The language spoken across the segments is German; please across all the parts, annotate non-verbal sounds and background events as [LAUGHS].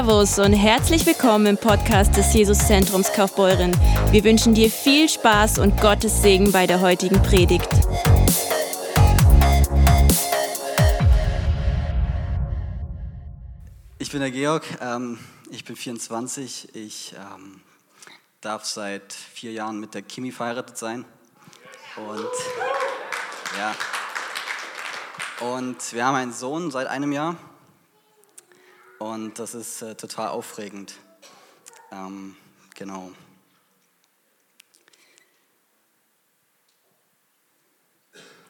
Servus und herzlich willkommen im Podcast des Jesuszentrums Kaufbeuren. Wir wünschen dir viel Spaß und Gottes Segen bei der heutigen Predigt. Ich bin der Georg, ähm, ich bin 24, ich ähm, darf seit vier Jahren mit der Kimi verheiratet sein. Und ja. Und wir haben einen Sohn seit einem Jahr. Und das ist äh, total aufregend. Ähm, genau.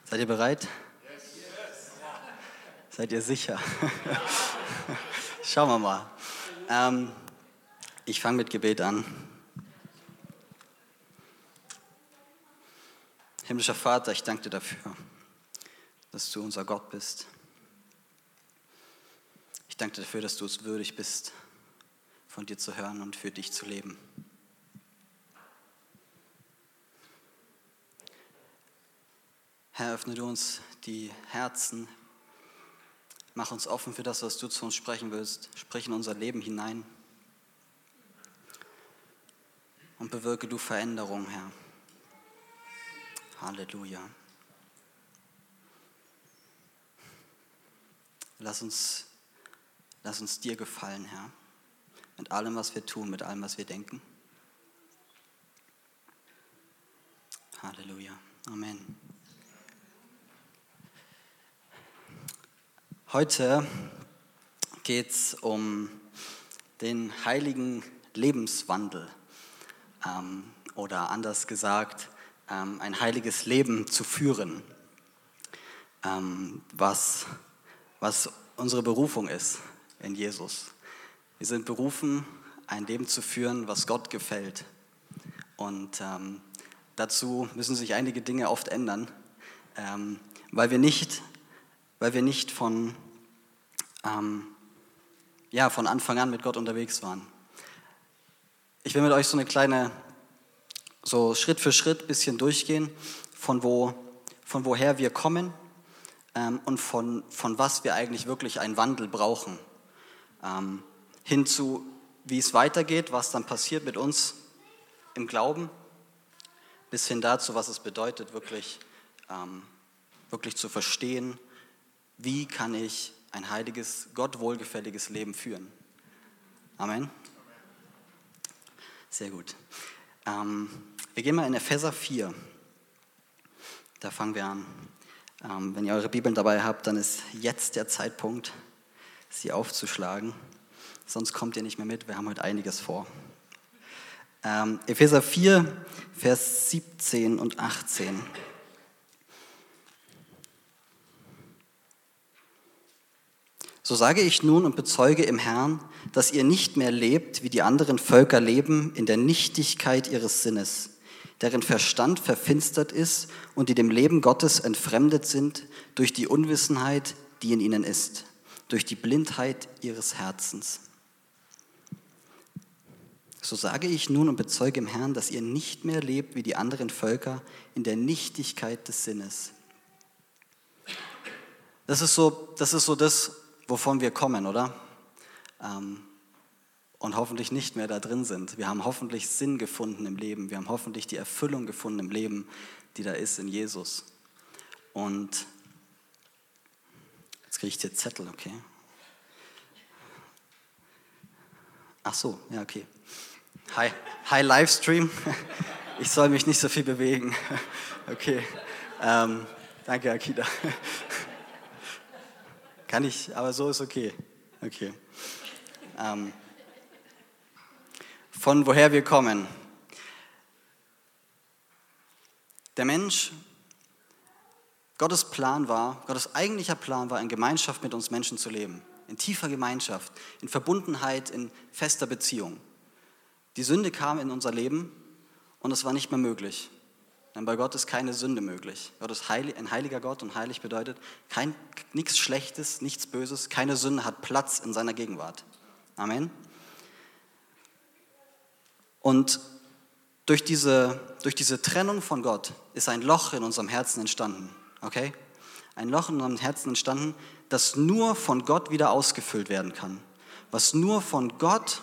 Seid ihr bereit? Seid ihr sicher? [LAUGHS] Schauen wir mal. Ähm, ich fange mit Gebet an. Himmlischer Vater, ich danke dir dafür, dass du unser Gott bist danke dafür, dass du es würdig bist, von dir zu hören und für dich zu leben. Herr, öffne du uns die Herzen, mach uns offen für das, was du zu uns sprechen willst. Sprich in unser Leben hinein und bewirke du Veränderung, Herr. Halleluja. Lass uns Lass uns dir gefallen, Herr, mit allem, was wir tun, mit allem, was wir denken. Halleluja. Amen. Heute geht es um den heiligen Lebenswandel ähm, oder anders gesagt, ähm, ein heiliges Leben zu führen, ähm, was, was unsere Berufung ist in Jesus. Wir sind berufen, ein Leben zu führen, was Gott gefällt. Und ähm, dazu müssen sich einige Dinge oft ändern, ähm, weil wir nicht, weil wir nicht von, ähm, ja, von Anfang an mit Gott unterwegs waren. Ich will mit euch so eine kleine, so Schritt für Schritt bisschen durchgehen, von, wo, von woher wir kommen ähm, und von, von was wir eigentlich wirklich einen Wandel brauchen ähm, hin zu, wie es weitergeht, was dann passiert mit uns im Glauben, bis hin dazu, was es bedeutet, wirklich, ähm, wirklich zu verstehen, wie kann ich ein heiliges, Gott wohlgefälliges Leben führen. Amen. Sehr gut. Ähm, wir gehen mal in Epheser 4. Da fangen wir an. Ähm, wenn ihr eure Bibeln dabei habt, dann ist jetzt der Zeitpunkt sie aufzuschlagen. Sonst kommt ihr nicht mehr mit, wir haben heute einiges vor. Ähm, Epheser 4, Vers 17 und 18. So sage ich nun und bezeuge im Herrn, dass ihr nicht mehr lebt, wie die anderen Völker leben, in der Nichtigkeit ihres Sinnes, deren Verstand verfinstert ist und die dem Leben Gottes entfremdet sind durch die Unwissenheit, die in ihnen ist durch die Blindheit ihres Herzens. So sage ich nun und bezeuge im Herrn, dass ihr nicht mehr lebt wie die anderen Völker in der Nichtigkeit des Sinnes. Das ist so das, ist so das wovon wir kommen, oder? Ähm, und hoffentlich nicht mehr da drin sind. Wir haben hoffentlich Sinn gefunden im Leben. Wir haben hoffentlich die Erfüllung gefunden im Leben, die da ist in Jesus. Und kriege ich hier Zettel, okay. Ach so, ja, okay. Hi, hi Livestream. [LAUGHS] Ich soll mich nicht so viel bewegen. [LAUGHS] Okay. Ähm, danke, Akida. [LAUGHS] Kann ich, aber so ist okay. Okay. Ähm, von woher wir kommen. Der Mensch Gottes Plan war, Gottes eigentlicher Plan war, in Gemeinschaft mit uns Menschen zu leben. In tiefer Gemeinschaft, in Verbundenheit, in fester Beziehung. Die Sünde kam in unser Leben und es war nicht mehr möglich. Denn bei Gott ist keine Sünde möglich. Gott ist heilig, ein heiliger Gott und heilig bedeutet kein, nichts Schlechtes, nichts Böses, keine Sünde hat Platz in seiner Gegenwart. Amen. Und durch diese, durch diese Trennung von Gott ist ein Loch in unserem Herzen entstanden okay? Ein Loch in unserem Herzen entstanden, das nur von Gott wieder ausgefüllt werden kann. was nur von Gott,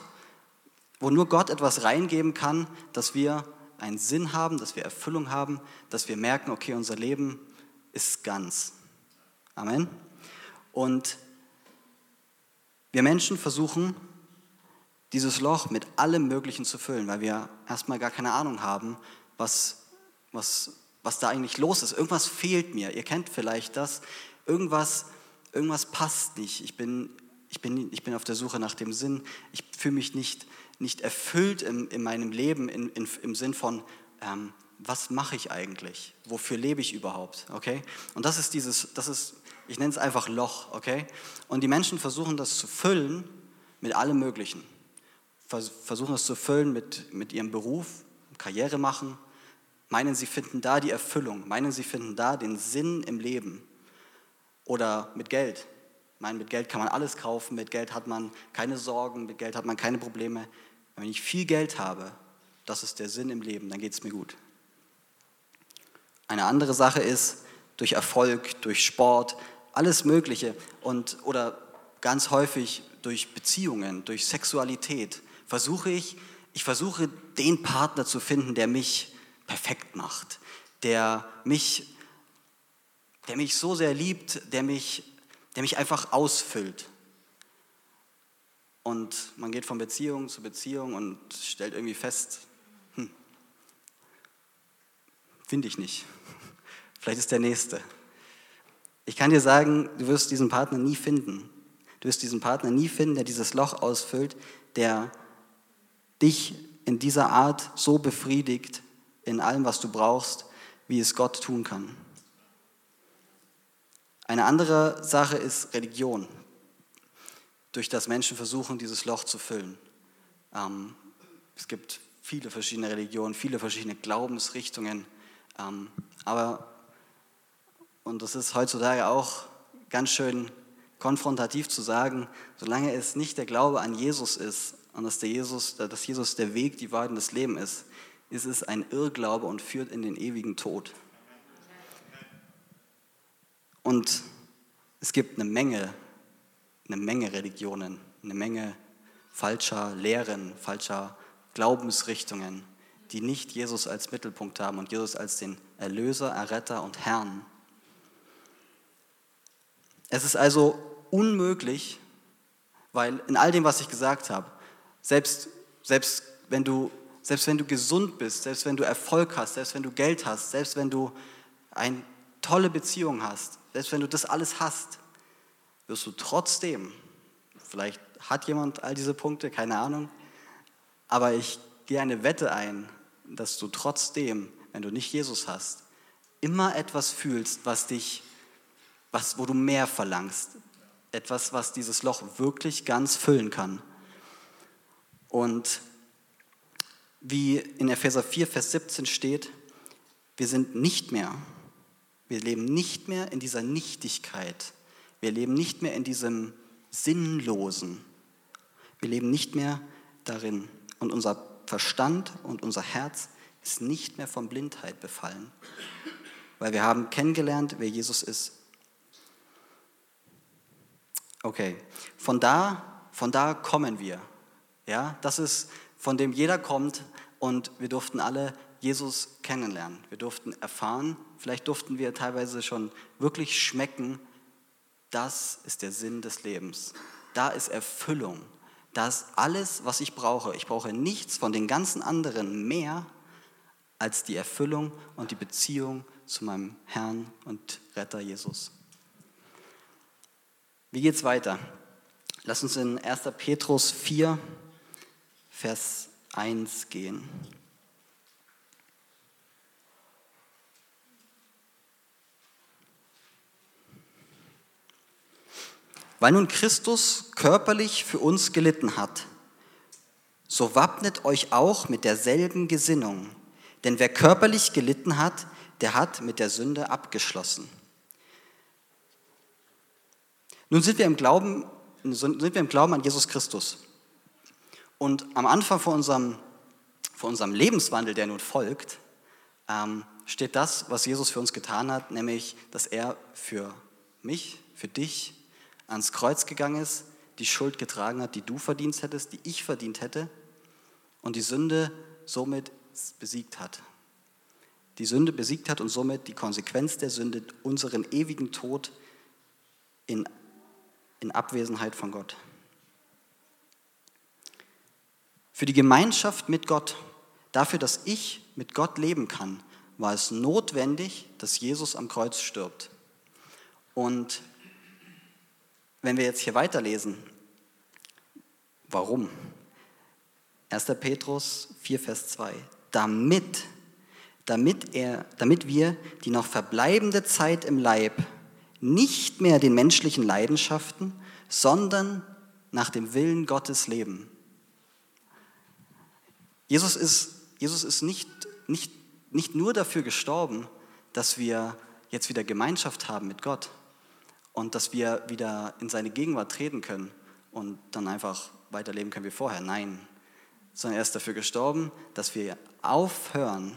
wo nur Gott etwas reingeben kann, dass wir einen Sinn haben, dass wir Erfüllung haben, dass wir merken, okay, unser Leben ist ganz. Amen. Und wir Menschen versuchen, dieses Loch mit allem Möglichen zu füllen, weil wir erstmal gar keine Ahnung haben, was, was, was da eigentlich los ist. Irgendwas fehlt mir. Ihr kennt vielleicht das. Irgendwas, irgendwas passt nicht. Ich bin, ich, bin, ich bin auf der Suche nach dem Sinn. Ich fühle mich nicht, nicht erfüllt in, in meinem Leben in, in, im Sinn von, ähm, was mache ich eigentlich? Wofür lebe ich überhaupt? Okay? Und das ist dieses, das ist, ich nenne es einfach Loch, okay? Und die Menschen versuchen das zu füllen mit allem Möglichen. Versuchen es zu füllen mit, mit ihrem Beruf, Karriere machen, meinen, sie finden da die Erfüllung, meinen, sie finden da den Sinn im Leben. Oder mit Geld. Meinen, mit Geld kann man alles kaufen, mit Geld hat man keine Sorgen, mit Geld hat man keine Probleme. Wenn ich viel Geld habe, das ist der Sinn im Leben, dann geht es mir gut. Eine andere Sache ist, durch Erfolg, durch Sport, alles Mögliche und, oder ganz häufig durch Beziehungen, durch Sexualität, versuche ich, ich versuche den Partner zu finden, der mich perfekt macht, der mich, der mich so sehr liebt, der mich, der mich einfach ausfüllt. Und man geht von Beziehung zu Beziehung und stellt irgendwie fest, hm, finde ich nicht. [LAUGHS] Vielleicht ist der nächste. Ich kann dir sagen, du wirst diesen Partner nie finden. Du wirst diesen Partner nie finden, der dieses Loch ausfüllt, der dich in dieser Art so befriedigt, in allem, was du brauchst, wie es Gott tun kann. Eine andere Sache ist Religion, durch das Menschen versuchen, dieses Loch zu füllen. Ähm, es gibt viele verschiedene Religionen, viele verschiedene Glaubensrichtungen, ähm, aber und das ist heutzutage auch ganz schön konfrontativ zu sagen, solange es nicht der Glaube an Jesus ist und dass, der Jesus, dass Jesus der Weg, die Wahrheit und das Leben ist, ist es ein Irrglaube und führt in den ewigen Tod. Und es gibt eine Menge, eine Menge Religionen, eine Menge falscher Lehren, falscher Glaubensrichtungen, die nicht Jesus als Mittelpunkt haben und Jesus als den Erlöser, Erretter und Herrn es ist also unmöglich, weil in all dem, was ich gesagt habe, selbst, selbst, wenn du, selbst wenn du gesund bist, selbst wenn du Erfolg hast, selbst wenn du Geld hast, selbst wenn du eine tolle Beziehung hast, selbst wenn du das alles hast, wirst du trotzdem, vielleicht hat jemand all diese Punkte, keine Ahnung, aber ich gehe eine Wette ein, dass du trotzdem, wenn du nicht Jesus hast, immer etwas fühlst, was dich was, wo du mehr verlangst. Etwas, was dieses Loch wirklich ganz füllen kann. Und wie in Epheser 4, Vers 17 steht, wir sind nicht mehr, wir leben nicht mehr in dieser Nichtigkeit. Wir leben nicht mehr in diesem Sinnlosen. Wir leben nicht mehr darin. Und unser Verstand und unser Herz ist nicht mehr von Blindheit befallen. Weil wir haben kennengelernt, wer Jesus ist. Okay, von da, von da kommen wir. Ja, das ist, von dem jeder kommt und wir durften alle Jesus kennenlernen. Wir durften erfahren, vielleicht durften wir teilweise schon wirklich schmecken, das ist der Sinn des Lebens. Da ist Erfüllung. Da ist alles, was ich brauche. Ich brauche nichts von den ganzen anderen mehr als die Erfüllung und die Beziehung zu meinem Herrn und Retter Jesus. Wie geht es weiter? Lass uns in 1. Petrus 4, Vers 1 gehen. Weil nun Christus körperlich für uns gelitten hat, so wappnet euch auch mit derselben Gesinnung. Denn wer körperlich gelitten hat, der hat mit der Sünde abgeschlossen. Nun sind wir im Glauben, sind wir im Glauben an Jesus Christus. Und am Anfang von unserem, von unserem Lebenswandel, der nun folgt, ähm, steht das, was Jesus für uns getan hat, nämlich, dass er für mich, für dich ans Kreuz gegangen ist, die Schuld getragen hat, die du verdient hättest, die ich verdient hätte und die Sünde somit besiegt hat. Die Sünde besiegt hat und somit die Konsequenz der Sünde unseren ewigen Tod in, in Abwesenheit von Gott. Für die Gemeinschaft mit Gott, dafür, dass ich mit Gott leben kann, war es notwendig, dass Jesus am Kreuz stirbt. Und wenn wir jetzt hier weiterlesen, warum? 1. Petrus 4, Vers 2. Damit, damit, er, damit wir die noch verbleibende Zeit im Leib nicht mehr den menschlichen Leidenschaften, sondern nach dem Willen Gottes leben. Jesus ist, Jesus ist nicht, nicht, nicht nur dafür gestorben, dass wir jetzt wieder Gemeinschaft haben mit Gott und dass wir wieder in seine Gegenwart treten können und dann einfach weiterleben können wie vorher. Nein, sondern er ist dafür gestorben, dass wir aufhören,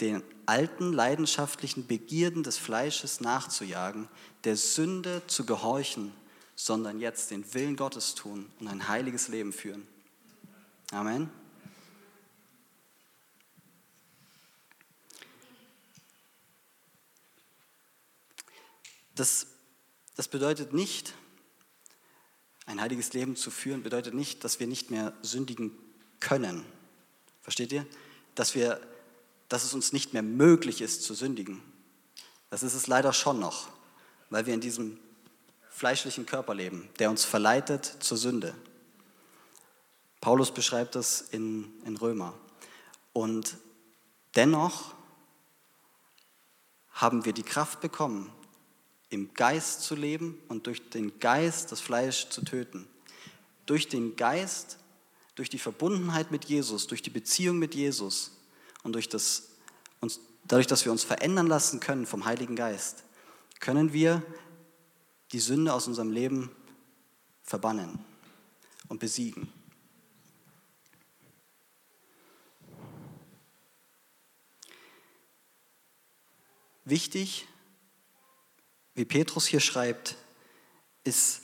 den alten leidenschaftlichen Begierden des Fleisches nachzujagen, der Sünde zu gehorchen, sondern jetzt den Willen Gottes tun und ein heiliges Leben führen. Amen. Das, das bedeutet nicht, ein heiliges Leben zu führen, bedeutet nicht, dass wir nicht mehr sündigen können. Versteht ihr? Dass, wir, dass es uns nicht mehr möglich ist zu sündigen. Das ist es leider schon noch, weil wir in diesem fleischlichen Körper leben, der uns verleitet zur Sünde. Paulus beschreibt das in, in Römer. Und dennoch haben wir die Kraft bekommen, im Geist zu leben und durch den Geist das Fleisch zu töten. Durch den Geist, durch die Verbundenheit mit Jesus, durch die Beziehung mit Jesus und durch das, uns, dadurch, dass wir uns verändern lassen können vom Heiligen Geist, können wir die Sünde aus unserem Leben verbannen und besiegen. Wichtig wie Petrus hier schreibt, ist,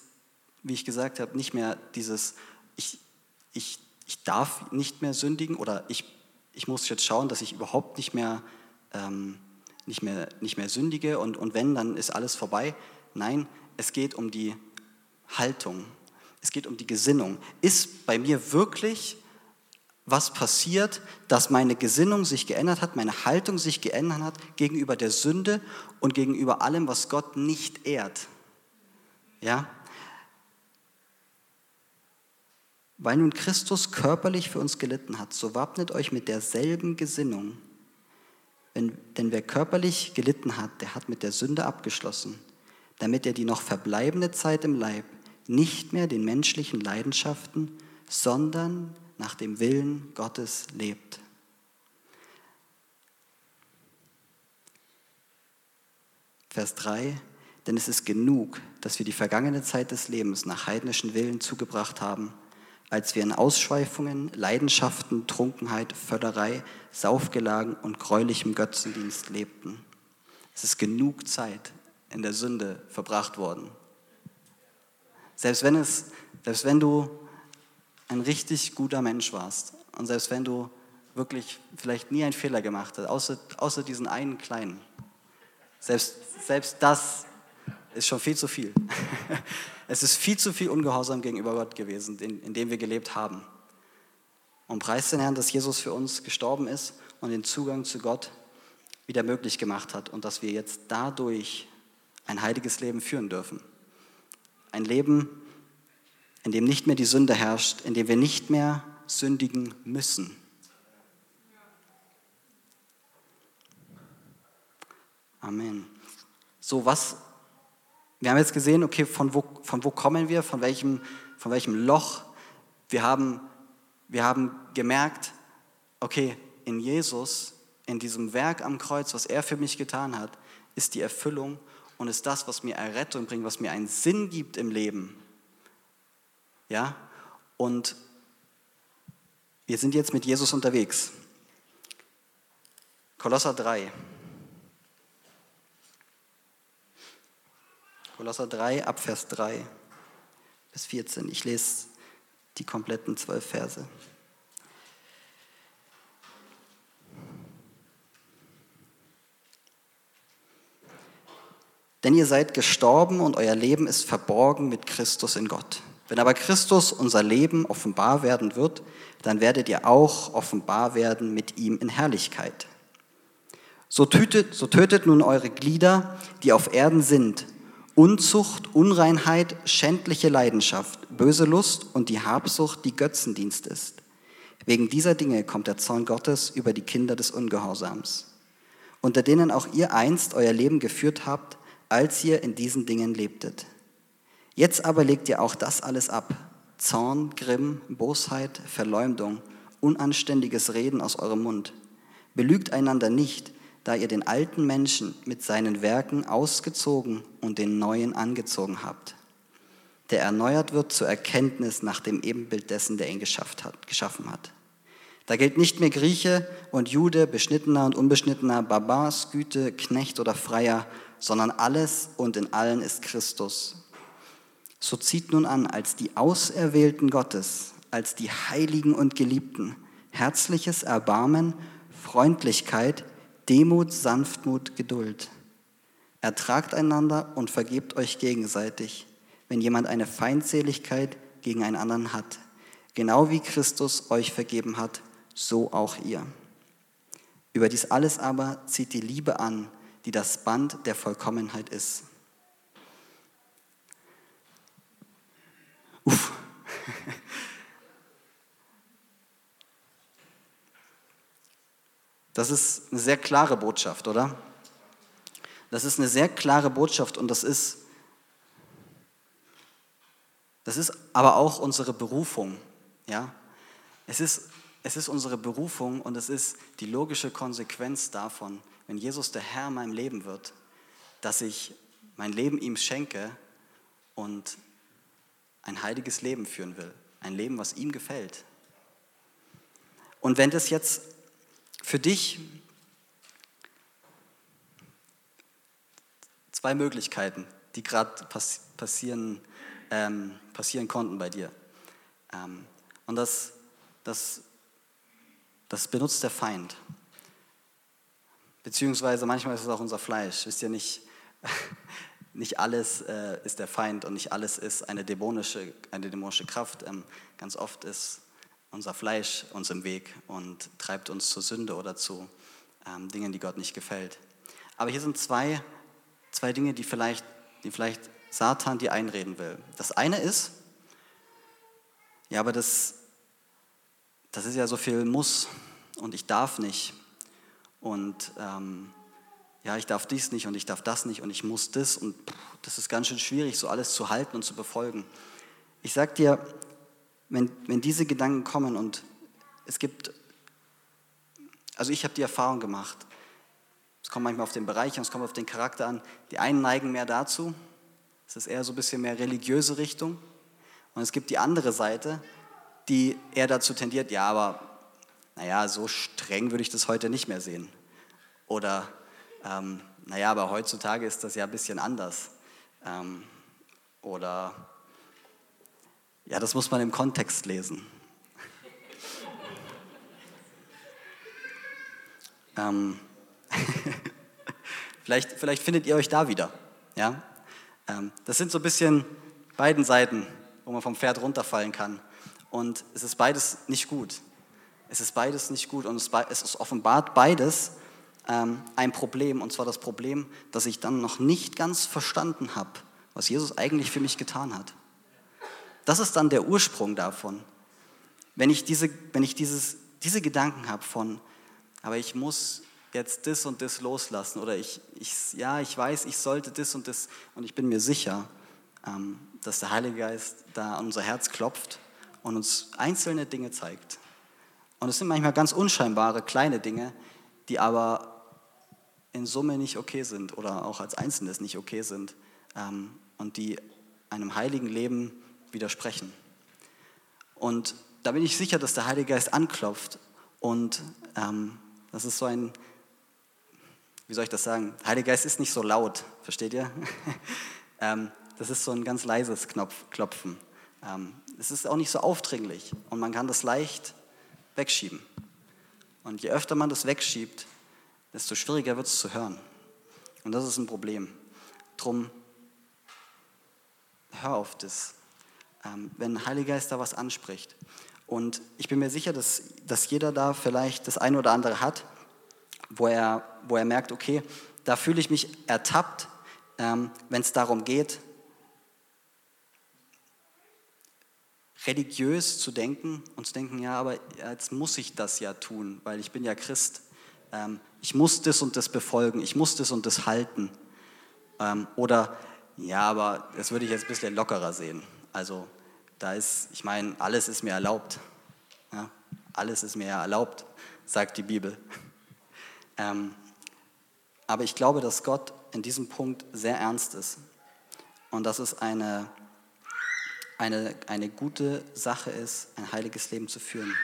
wie ich gesagt habe, nicht mehr dieses, ich, ich, ich darf nicht mehr sündigen oder ich, ich muss jetzt schauen, dass ich überhaupt nicht mehr, ähm, nicht mehr, nicht mehr sündige und, und wenn, dann ist alles vorbei. Nein, es geht um die Haltung, es geht um die Gesinnung. Ist bei mir wirklich was passiert, dass meine Gesinnung sich geändert hat, meine Haltung sich geändert hat gegenüber der Sünde und gegenüber allem, was Gott nicht ehrt. Ja? Weil nun Christus körperlich für uns gelitten hat, so wappnet euch mit derselben Gesinnung. Wenn, denn wer körperlich gelitten hat, der hat mit der Sünde abgeschlossen, damit er die noch verbleibende Zeit im Leib nicht mehr den menschlichen Leidenschaften, sondern nach dem Willen Gottes lebt. Vers 3, denn es ist genug, dass wir die vergangene Zeit des Lebens nach heidnischen Willen zugebracht haben, als wir in Ausschweifungen, Leidenschaften, Trunkenheit, Völlerei, Saufgelagen und gräulichem Götzendienst lebten. Es ist genug Zeit in der Sünde verbracht worden. Selbst wenn, es, selbst wenn du ein richtig guter Mensch warst und selbst wenn du wirklich vielleicht nie einen Fehler gemacht hast, außer, außer diesen einen kleinen, selbst, selbst das ist schon viel zu viel. [LAUGHS] Es ist viel zu viel Ungehorsam gegenüber Gott gewesen, in, in dem wir gelebt haben. Und preist den Herrn, dass Jesus für uns gestorben ist und den Zugang zu Gott wieder möglich gemacht hat und dass wir jetzt dadurch ein heiliges Leben führen dürfen. Ein Leben, in dem nicht mehr die Sünde herrscht, in dem wir nicht mehr sündigen müssen. Amen. So, was, wir haben jetzt gesehen, okay, von wo, von wo kommen wir, von welchem, von welchem Loch. Wir haben, wir haben gemerkt, okay, in Jesus, in diesem Werk am Kreuz, was er für mich getan hat, ist die Erfüllung und ist das, was mir Errettung bringt, was mir einen Sinn gibt im Leben. Ja? Und wir sind jetzt mit Jesus unterwegs. Kolosser 3. Kolosser 3 ab Vers 3 bis 14. Ich lese die kompletten zwölf Verse. Denn ihr seid gestorben und euer Leben ist verborgen mit Christus in Gott. Wenn aber Christus unser Leben offenbar werden wird, dann werdet ihr auch offenbar werden mit ihm in Herrlichkeit. So tötet, so tötet nun eure Glieder, die auf Erden sind, Unzucht, Unreinheit, schändliche Leidenschaft, böse Lust und die Habsucht, die Götzendienst ist. Wegen dieser Dinge kommt der Zorn Gottes über die Kinder des Ungehorsams, unter denen auch ihr einst euer Leben geführt habt, als ihr in diesen Dingen lebtet. Jetzt aber legt ihr auch das alles ab. Zorn, Grimm, Bosheit, Verleumdung, unanständiges Reden aus eurem Mund. Belügt einander nicht, da ihr den alten Menschen mit seinen Werken ausgezogen und den neuen angezogen habt, der erneuert wird zur Erkenntnis nach dem Ebenbild dessen, der ihn geschafft hat, geschaffen hat. Da gilt nicht mehr Grieche und Jude, Beschnittener und Unbeschnittener, Barbar, Güte, Knecht oder Freier, sondern alles und in allen ist Christus. So zieht nun an, als die Auserwählten Gottes, als die Heiligen und Geliebten, herzliches Erbarmen, Freundlichkeit, Demut, Sanftmut, Geduld. Ertragt einander und vergebt euch gegenseitig, wenn jemand eine Feindseligkeit gegen einen anderen hat. Genau wie Christus euch vergeben hat, so auch ihr. Über dies alles aber zieht die Liebe an, die das Band der Vollkommenheit ist. Uff. Das ist eine sehr klare Botschaft, oder? Das ist eine sehr klare Botschaft und das ist, das ist aber auch unsere Berufung. Ja? Es, ist, es ist unsere Berufung und es ist die logische Konsequenz davon, wenn Jesus der Herr in meinem Leben wird, dass ich mein Leben ihm schenke und ein heiliges Leben führen will. Ein Leben, was ihm gefällt. Und wenn das jetzt für dich zwei Möglichkeiten, die gerade pass passieren, ähm, passieren konnten bei dir. Ähm, und das, das, das benutzt der Feind. Beziehungsweise manchmal ist es auch unser Fleisch. Wisst ihr nicht, [LAUGHS] nicht alles äh, ist der Feind und nicht alles ist eine dämonische, eine dämonische Kraft. Ähm, ganz oft ist unser Fleisch uns im Weg und treibt uns zur Sünde oder zu ähm, Dingen, die Gott nicht gefällt. Aber hier sind zwei, zwei Dinge, die vielleicht, die vielleicht Satan dir einreden will. Das eine ist, ja, aber das, das ist ja so viel Muss und ich darf nicht und ähm, ja, ich darf dies nicht und ich darf das nicht und ich muss das und pff, das ist ganz schön schwierig, so alles zu halten und zu befolgen. Ich sag dir, wenn, wenn diese Gedanken kommen und es gibt, also ich habe die Erfahrung gemacht, es kommt manchmal auf den Bereich und es kommt auf den Charakter an, die einen neigen mehr dazu, es ist eher so ein bisschen mehr religiöse Richtung und es gibt die andere Seite, die eher dazu tendiert, ja, aber naja, so streng würde ich das heute nicht mehr sehen. Oder, ähm, naja, aber heutzutage ist das ja ein bisschen anders. Ähm, oder, ja, das muss man im Kontext lesen. [LAUGHS] ähm, [LAUGHS] vielleicht, vielleicht findet ihr euch da wieder. Ja? Ähm, das sind so ein bisschen beiden Seiten, wo man vom Pferd runterfallen kann. Und es ist beides nicht gut. Es ist beides nicht gut und es ist offenbart beides ähm, ein Problem, und zwar das Problem, dass ich dann noch nicht ganz verstanden habe, was Jesus eigentlich für mich getan hat. Das ist dann der Ursprung davon. Wenn ich diese, wenn ich dieses, diese Gedanken habe von, aber ich muss jetzt das und das loslassen oder ich, ich, ja, ich weiß, ich sollte das und das und ich bin mir sicher, ähm, dass der Heilige Geist da an unser Herz klopft und uns einzelne Dinge zeigt. Und es sind manchmal ganz unscheinbare kleine Dinge, die aber in Summe nicht okay sind oder auch als Einzelnes nicht okay sind ähm, und die einem heiligen Leben widersprechen. Und da bin ich sicher, dass der Heilige Geist anklopft und ähm, das ist so ein, wie soll ich das sagen? Der Heilige Geist ist nicht so laut, versteht ihr? [LAUGHS] ähm, das ist so ein ganz leises Knopf, Klopfen. Ähm, es ist auch nicht so aufdringlich und man kann das leicht wegschieben. Und je öfter man das wegschiebt, desto schwieriger wird es zu hören. Und das ist ein Problem. Drum, hör auf das, ähm, wenn ein Heiliger Geist da was anspricht. Und ich bin mir sicher, dass, dass jeder da vielleicht das eine oder andere hat, wo er, wo er merkt, okay, da fühle ich mich ertappt, ähm, wenn es darum geht, religiös zu denken und zu denken, ja, aber jetzt muss ich das ja tun, weil ich bin ja Christ. Ähm, ich muss das und das befolgen, ich muss das und das halten. Ähm, oder, ja, aber das würde ich jetzt ein bisschen lockerer sehen. Also da ist, ich meine, alles ist mir erlaubt. Ja, alles ist mir erlaubt, sagt die Bibel. [LAUGHS] Ähm, aber ich glaube, dass Gott in diesem Punkt sehr ernst ist und dass es eine, eine, eine gute Sache ist, ein heiliges Leben zu führen.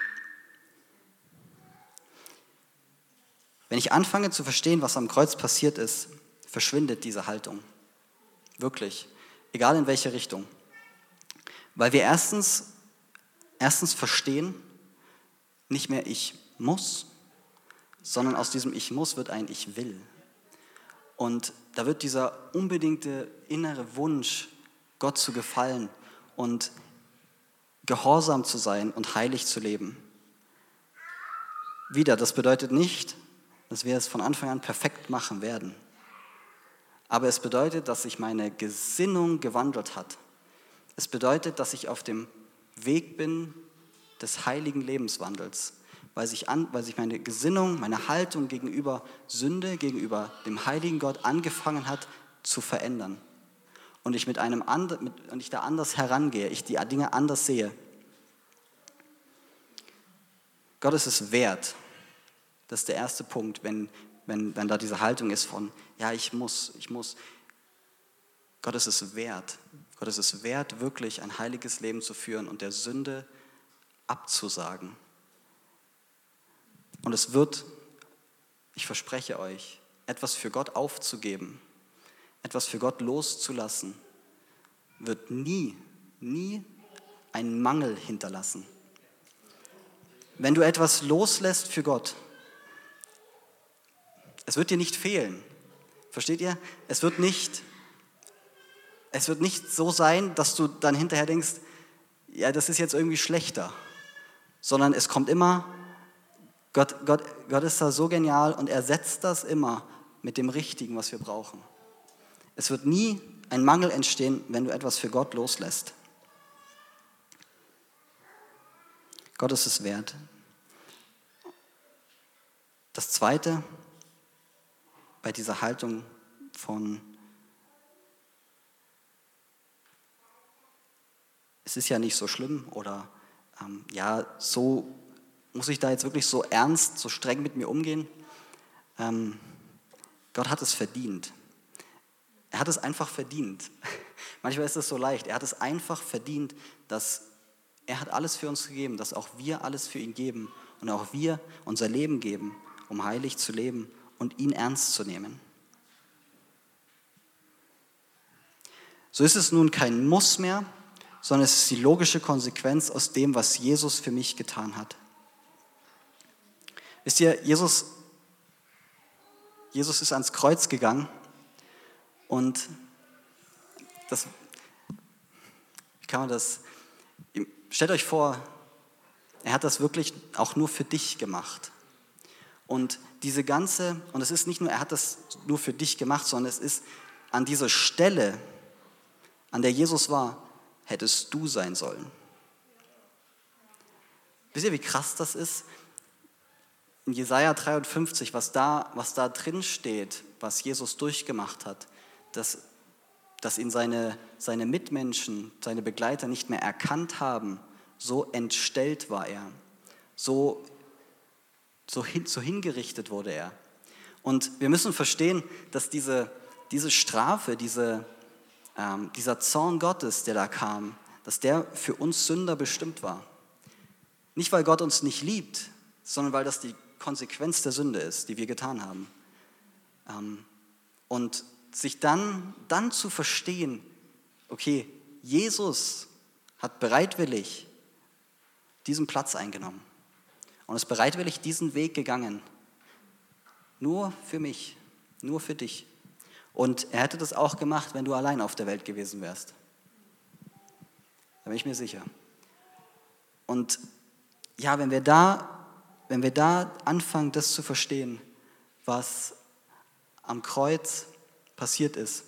Wenn ich anfange zu verstehen, was am Kreuz passiert ist, verschwindet diese Haltung. Wirklich. Egal in welche Richtung. Weil wir erstens, erstens verstehen, nicht mehr ich muss, sondern aus diesem Ich muss wird ein Ich will. Und da wird dieser unbedingte innere Wunsch, Gott zu gefallen und gehorsam zu sein und heilig zu leben. Wieder, das bedeutet nicht, dass wir es von Anfang an perfekt machen werden. Aber es bedeutet, dass sich meine Gesinnung gewandelt hat. Es bedeutet, dass ich auf dem Weg bin des heiligen Lebenswandels, weil sich, an, weil sich meine Gesinnung, meine Haltung gegenüber Sünde, gegenüber dem heiligen Gott angefangen hat zu verändern. Und ich, mit einem and, mit, und ich da anders herangehe, ich die Dinge anders sehe. Gott ist es wert, das ist der erste Punkt, wenn, wenn, wenn da diese Haltung ist von, ja, ich muss, ich muss. Gott ist es wert. Gott ist es wert, wirklich ein heiliges Leben zu führen und der Sünde abzusagen. Und es wird, ich verspreche euch, etwas für Gott aufzugeben, etwas für Gott loszulassen, wird nie, nie einen Mangel hinterlassen. Wenn du etwas loslässt für Gott, es wird dir nicht fehlen. Versteht ihr? Es wird nicht, es wird nicht so sein, dass du dann hinterher denkst, ja, das ist jetzt irgendwie schlechter, sondern es kommt immer, Gott, Gott, Gott ist da so genial und er setzt das immer mit dem Richtigen, was wir brauchen. Es wird nie ein Mangel entstehen, wenn du etwas für Gott loslässt. Gott ist es wert. Das Zweite, bei dieser Haltung von, es ist ja nicht so schlimm oder ähm, ja, so muss ich da jetzt wirklich so ernst, so streng mit mir umgehen? Ähm, Gott hat es verdient. Er hat es einfach verdient. [LAUGHS] Manchmal ist es so leicht. Er hat es einfach verdient, dass er hat alles für uns gegeben, dass auch wir alles für ihn geben und auch wir unser Leben geben, um heilig zu leben und ihn ernst zu nehmen. So ist es nun kein Muss mehr, sondern es ist die logische Konsequenz aus dem, was Jesus für mich getan hat. Wisst ihr, Jesus, Jesus ist ans Kreuz gegangen und das, wie kann man das, stellt euch vor, er hat das wirklich auch nur für dich gemacht. Und diese ganze, und es ist nicht nur, er hat das nur für dich gemacht, sondern es ist an dieser Stelle, an der Jesus war, hättest du sein sollen. Wisst ihr, wie krass das ist? In Jesaja 53, was da, was da drin steht, was Jesus durchgemacht hat, dass, dass ihn seine, seine Mitmenschen, seine Begleiter nicht mehr erkannt haben, so entstellt war er, so so, hin, so hingerichtet wurde er. Und wir müssen verstehen, dass diese, diese Strafe, diese, ähm, dieser Zorn Gottes, der da kam, dass der für uns Sünder bestimmt war. Nicht, weil Gott uns nicht liebt, sondern weil das die Konsequenz der Sünde ist, die wir getan haben. Ähm, und sich dann, dann zu verstehen, okay, Jesus hat bereitwillig diesen Platz eingenommen und ist bereitwillig diesen Weg gegangen. Nur für mich, nur für dich. Und er hätte das auch gemacht, wenn du allein auf der Welt gewesen wärst. Da bin ich mir sicher. Und ja, wenn wir da, wenn wir da anfangen, das zu verstehen, was am Kreuz passiert ist,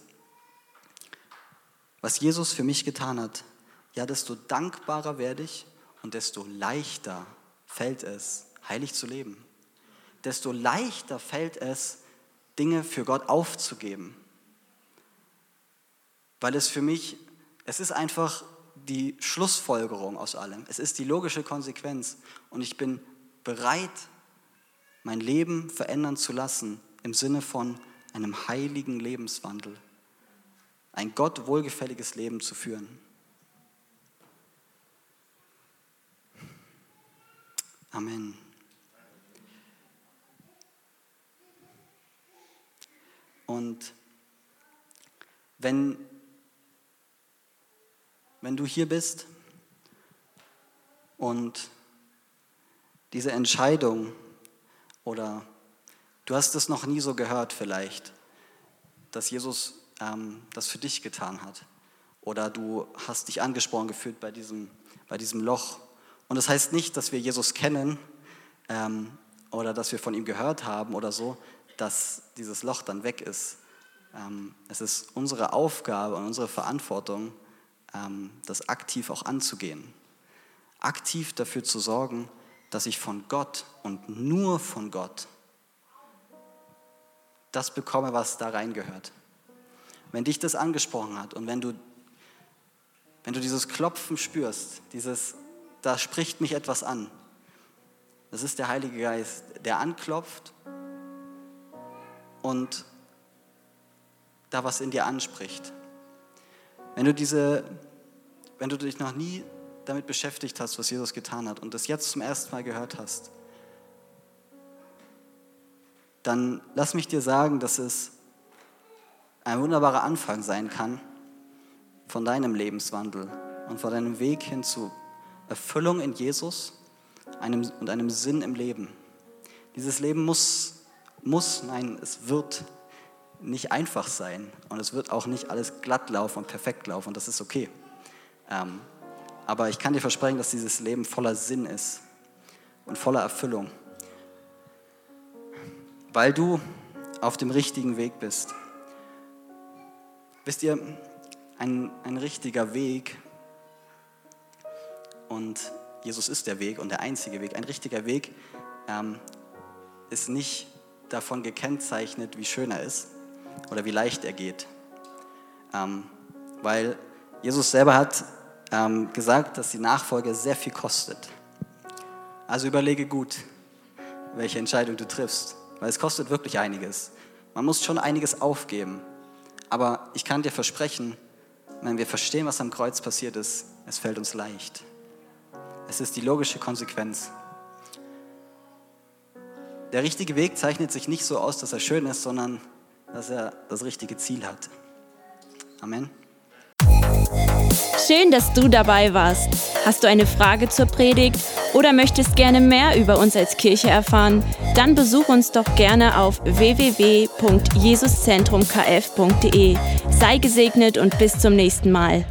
was Jesus für mich getan hat, ja, desto dankbarer werde ich und desto leichter fällt es, heilig zu leben. Desto leichter fällt es, Dinge für Gott aufzugeben. Weil es für mich, es ist einfach die Schlussfolgerung aus allem. Es ist die logische Konsequenz. Und ich bin bereit, mein Leben verändern zu lassen im Sinne von einem heiligen Lebenswandel. Ein Gott wohlgefälliges Leben zu führen. Amen. Und wenn, wenn du hier bist und diese Entscheidung oder du hast es noch nie so gehört vielleicht, dass Jesus ähm, das für dich getan hat oder du hast dich angesprochen gefühlt bei diesem, bei diesem Loch. Und das heißt nicht, dass wir Jesus kennen ähm, oder dass wir von ihm gehört haben oder so, dass dieses Loch dann weg ist. Ähm, es ist unsere Aufgabe und unsere Verantwortung, ähm, das aktiv auch anzugehen. Aktiv dafür zu sorgen, dass ich von Gott und nur von Gott das bekomme, was da reingehört. Wenn dich das angesprochen hat und wenn du, wenn du dieses Klopfen spürst, dieses, da spricht mich etwas an, das ist der Heilige Geist, der anklopft und da was in dir anspricht. Wenn du diese, wenn du dich noch nie damit beschäftigt hast, was Jesus getan hat und das jetzt zum ersten Mal gehört hast, dann lass mich dir sagen, dass es ein wunderbarer Anfang sein kann von deinem Lebenswandel und von deinem Weg hin zu Erfüllung in Jesus einem, und einem Sinn im Leben. Dieses Leben muss muss, nein, es wird nicht einfach sein und es wird auch nicht alles glatt laufen und perfekt laufen und das ist okay. Ähm, aber ich kann dir versprechen, dass dieses Leben voller Sinn ist und voller Erfüllung, weil du auf dem richtigen Weg bist. Wisst ihr, ein, ein richtiger Weg und Jesus ist der Weg und der einzige Weg, ein richtiger Weg ähm, ist nicht davon gekennzeichnet, wie schön er ist oder wie leicht er geht. Ähm, weil Jesus selber hat ähm, gesagt, dass die Nachfolge sehr viel kostet. Also überlege gut, welche Entscheidung du triffst, weil es kostet wirklich einiges. Man muss schon einiges aufgeben. Aber ich kann dir versprechen, wenn wir verstehen, was am Kreuz passiert ist, es fällt uns leicht. Es ist die logische Konsequenz. Der richtige Weg zeichnet sich nicht so aus, dass er schön ist, sondern dass er das richtige Ziel hat. Amen. Schön, dass du dabei warst. Hast du eine Frage zur Predigt oder möchtest gerne mehr über uns als Kirche erfahren? Dann besuch uns doch gerne auf www.jesuszentrumkf.de. Sei gesegnet und bis zum nächsten Mal.